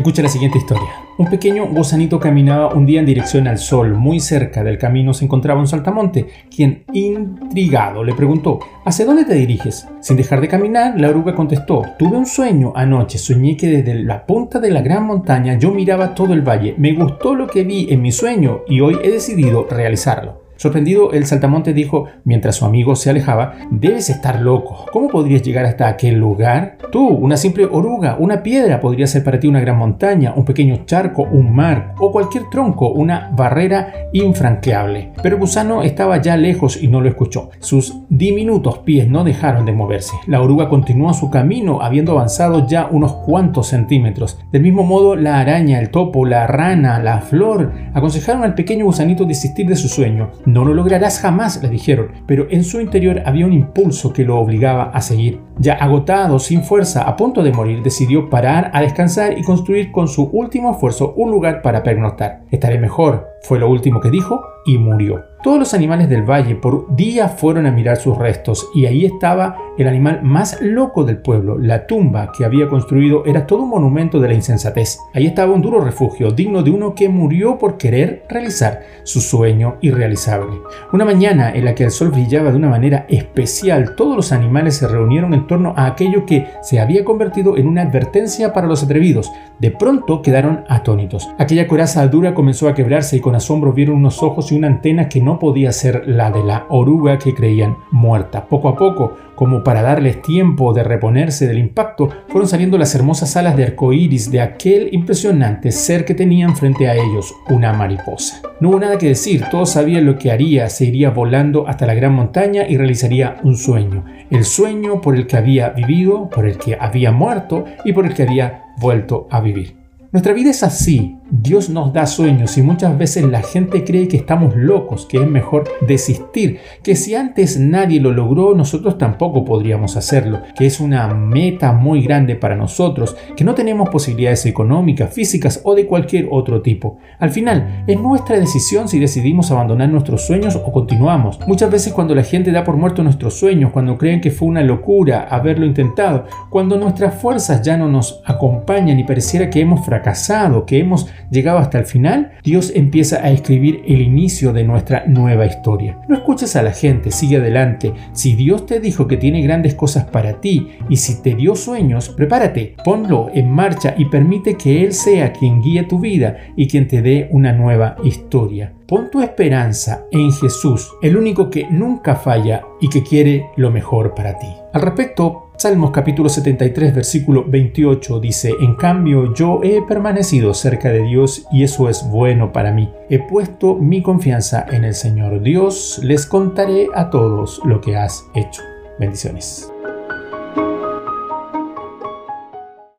Escucha la siguiente historia. Un pequeño gusanito caminaba un día en dirección al sol. Muy cerca del camino se encontraba un saltamonte, quien, intrigado, le preguntó, ¿Hacia dónde te diriges? Sin dejar de caminar, la oruga contestó, tuve un sueño anoche, soñé que desde la punta de la gran montaña yo miraba todo el valle, me gustó lo que vi en mi sueño y hoy he decidido realizarlo. Sorprendido, el saltamonte dijo, mientras su amigo se alejaba, debes estar loco. ¿Cómo podrías llegar hasta aquel lugar? Tú, una simple oruga, una piedra podría ser para ti una gran montaña, un pequeño charco, un mar o cualquier tronco, una barrera infranqueable. Pero el gusano estaba ya lejos y no lo escuchó. Sus diminutos pies no dejaron de moverse. La oruga continuó su camino, habiendo avanzado ya unos cuantos centímetros. Del mismo modo, la araña, el topo, la rana, la flor aconsejaron al pequeño gusanito desistir de su sueño. No lo lograrás jamás, le dijeron, pero en su interior había un impulso que lo obligaba a seguir. Ya agotado, sin fuerza, a punto de morir, decidió parar a descansar y construir con su último esfuerzo un lugar para pernoctar. Estaré mejor, fue lo último que dijo y murió. Todos los animales del valle por día fueron a mirar sus restos y ahí estaba el animal más loco del pueblo. La tumba que había construido era todo un monumento de la insensatez. Ahí estaba un duro refugio, digno de uno que murió por querer realizar su sueño irrealizable. Una mañana en la que el sol brillaba de una manera especial, todos los animales se reunieron en torno a aquello que se había convertido en una advertencia para los atrevidos. De pronto quedaron atónitos. Aquella coraza dura comenzó a quebrarse y con asombro vieron unos ojos y una antena que no podía ser la de la oruga que creían muerta. Poco a poco, como para darles tiempo de reponerse del impacto, fueron saliendo las hermosas alas de arcoíris de aquel impresionante ser que tenían frente a ellos, una mariposa. No hubo nada que decir, todos sabían lo que haría, se iría volando hasta la gran montaña y realizaría un sueño, el sueño por el que había vivido, por el que había muerto y por el que había vuelto a vivir. Nuestra vida es así, Dios nos da sueños y muchas veces la gente cree que estamos locos, que es mejor desistir, que si antes nadie lo logró, nosotros tampoco podríamos hacerlo, que es una meta muy grande para nosotros, que no tenemos posibilidades económicas, físicas o de cualquier otro tipo. Al final, es nuestra decisión si decidimos abandonar nuestros sueños o continuamos. Muchas veces cuando la gente da por muerto nuestros sueños, cuando creen que fue una locura haberlo intentado, cuando nuestras fuerzas ya no nos acompañan y pareciera que hemos fracasado, que hemos llegado hasta el final, Dios empieza a escribir el inicio de nuestra nueva historia. No escuches a la gente, sigue adelante. Si Dios te dijo que tiene grandes cosas para ti y si te dio sueños, prepárate, ponlo en marcha y permite que Él sea quien guíe tu vida y quien te dé una nueva historia. Pon tu esperanza en Jesús, el único que nunca falla y que quiere lo mejor para ti. Al respecto, Salmos capítulo 73 versículo 28 dice, En cambio yo he permanecido cerca de Dios y eso es bueno para mí. He puesto mi confianza en el Señor Dios, les contaré a todos lo que has hecho. Bendiciones.